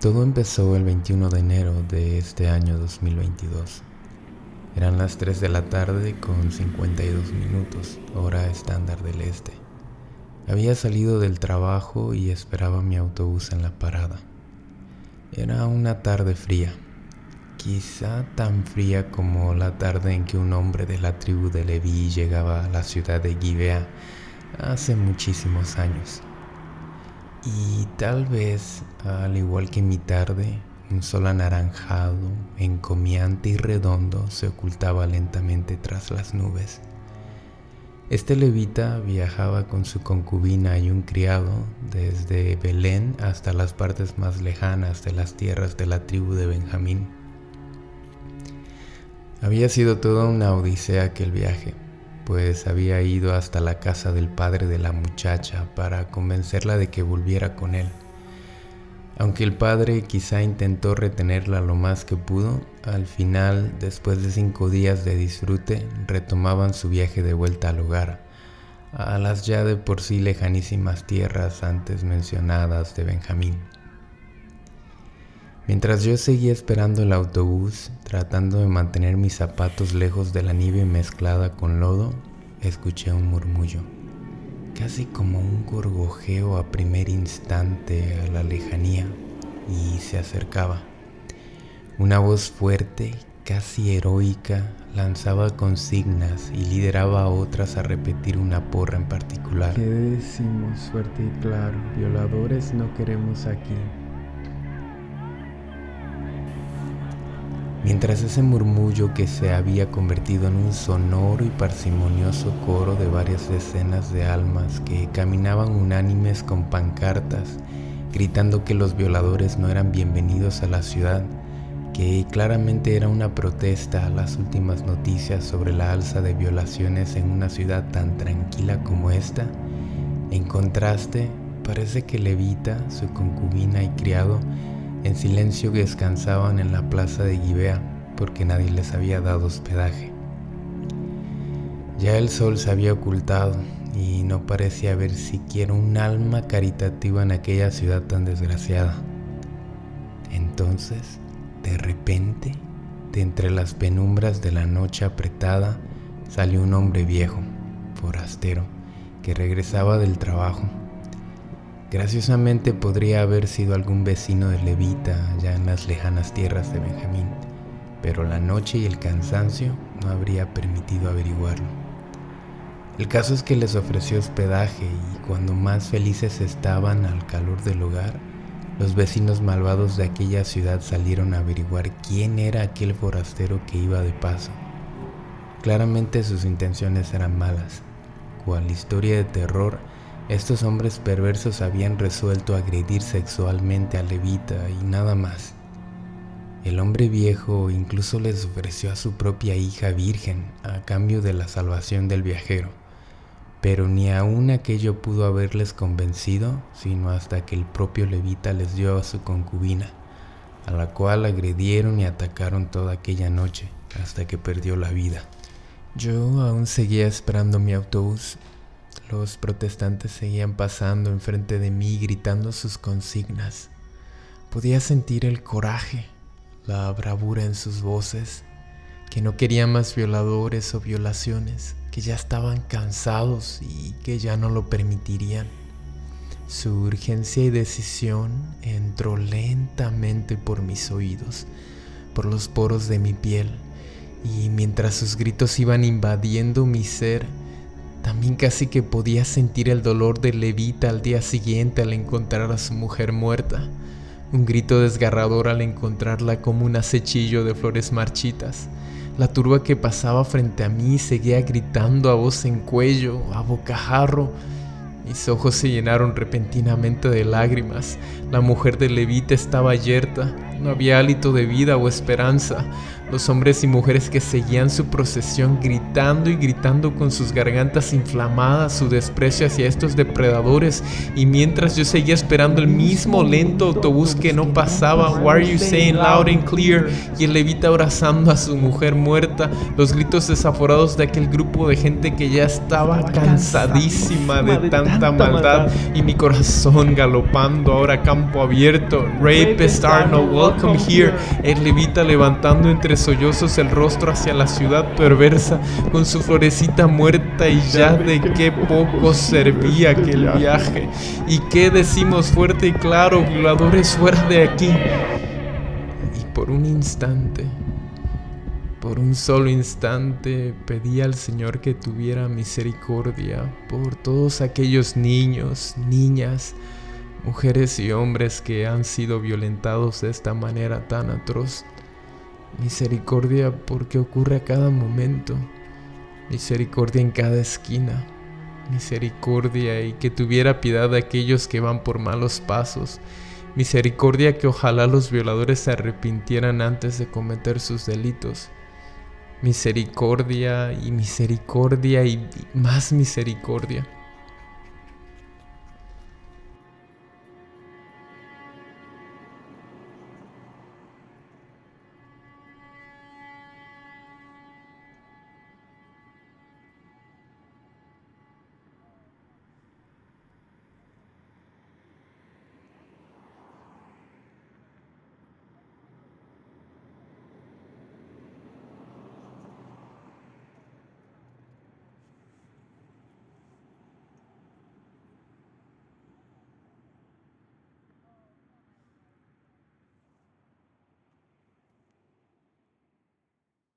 Todo empezó el 21 de enero de este año 2022. Eran las 3 de la tarde con 52 minutos, hora estándar del este. Había salido del trabajo y esperaba mi autobús en la parada. Era una tarde fría, quizá tan fría como la tarde en que un hombre de la tribu de Leví llegaba a la ciudad de Gibea hace muchísimos años. Y tal vez, al igual que mi tarde, un sol anaranjado, encomiante y redondo se ocultaba lentamente tras las nubes. Este levita viajaba con su concubina y un criado desde Belén hasta las partes más lejanas de las tierras de la tribu de Benjamín. Había sido toda una odisea aquel viaje pues había ido hasta la casa del padre de la muchacha para convencerla de que volviera con él. Aunque el padre quizá intentó retenerla lo más que pudo, al final, después de cinco días de disfrute, retomaban su viaje de vuelta al hogar, a las ya de por sí lejanísimas tierras antes mencionadas de Benjamín. Mientras yo seguía esperando el autobús, tratando de mantener mis zapatos lejos de la nieve mezclada con lodo, escuché un murmullo, casi como un gorgojeo a primer instante a la lejanía, y se acercaba. Una voz fuerte, casi heroica, lanzaba consignas y lideraba a otras a repetir una porra en particular. ¿Qué decimos fuerte y claro? Violadores no queremos aquí. Mientras ese murmullo que se había convertido en un sonoro y parsimonioso coro de varias decenas de almas que caminaban unánimes con pancartas, gritando que los violadores no eran bienvenidos a la ciudad, que claramente era una protesta a las últimas noticias sobre la alza de violaciones en una ciudad tan tranquila como esta, en contraste, parece que Levita, su concubina y criado, en silencio descansaban en la plaza de Gibea porque nadie les había dado hospedaje. Ya el sol se había ocultado y no parecía haber siquiera un alma caritativa en aquella ciudad tan desgraciada. Entonces, de repente, de entre las penumbras de la noche apretada, salió un hombre viejo, forastero, que regresaba del trabajo Graciosamente podría haber sido algún vecino de Levita allá en las lejanas tierras de Benjamín, pero la noche y el cansancio no habría permitido averiguarlo. El caso es que les ofreció hospedaje y cuando más felices estaban al calor del hogar, los vecinos malvados de aquella ciudad salieron a averiguar quién era aquel forastero que iba de paso. Claramente sus intenciones eran malas, cual historia de terror estos hombres perversos habían resuelto agredir sexualmente a Levita y nada más. El hombre viejo incluso les ofreció a su propia hija virgen a cambio de la salvación del viajero, pero ni aún aquello pudo haberles convencido, sino hasta que el propio Levita les dio a su concubina, a la cual agredieron y atacaron toda aquella noche hasta que perdió la vida. Yo aún seguía esperando mi autobús los protestantes seguían pasando enfrente de mí gritando sus consignas. Podía sentir el coraje, la bravura en sus voces, que no querían más violadores o violaciones, que ya estaban cansados y que ya no lo permitirían. Su urgencia y decisión entró lentamente por mis oídos, por los poros de mi piel, y mientras sus gritos iban invadiendo mi ser, también casi que podía sentir el dolor de Levita al día siguiente al encontrar a su mujer muerta. Un grito desgarrador al encontrarla como un acechillo de flores marchitas. La turba que pasaba frente a mí seguía gritando a voz en cuello, a bocajarro. Mis ojos se llenaron repentinamente de lágrimas. La mujer de Levita estaba yerta, No había hálito de vida o esperanza. Los hombres y mujeres que seguían su procesión gritando y gritando con sus gargantas inflamadas su desprecio hacia estos depredadores y mientras yo seguía esperando el mismo lento autobús que no pasaba, What are you saying loud and clear? Y el levita abrazando a su mujer muerta, los gritos desaforados de aquel grupo de gente que ya estaba cansadísima de tanta maldad y mi corazón galopando ahora a campo abierto. Rapist are no welcome here. El levita levantando entre sollozos el rostro hacia la ciudad perversa con su florecita muerta y ya de qué poco servía aquel viaje. Y qué decimos fuerte y claro, violadores fuera de aquí. Y por un instante, por un solo instante pedí al Señor que tuviera misericordia por todos aquellos niños, niñas, mujeres y hombres que han sido violentados de esta manera tan atroz. Misericordia porque ocurre a cada momento. Misericordia en cada esquina. Misericordia y que tuviera piedad de aquellos que van por malos pasos. Misericordia que ojalá los violadores se arrepintieran antes de cometer sus delitos. Misericordia y misericordia y más misericordia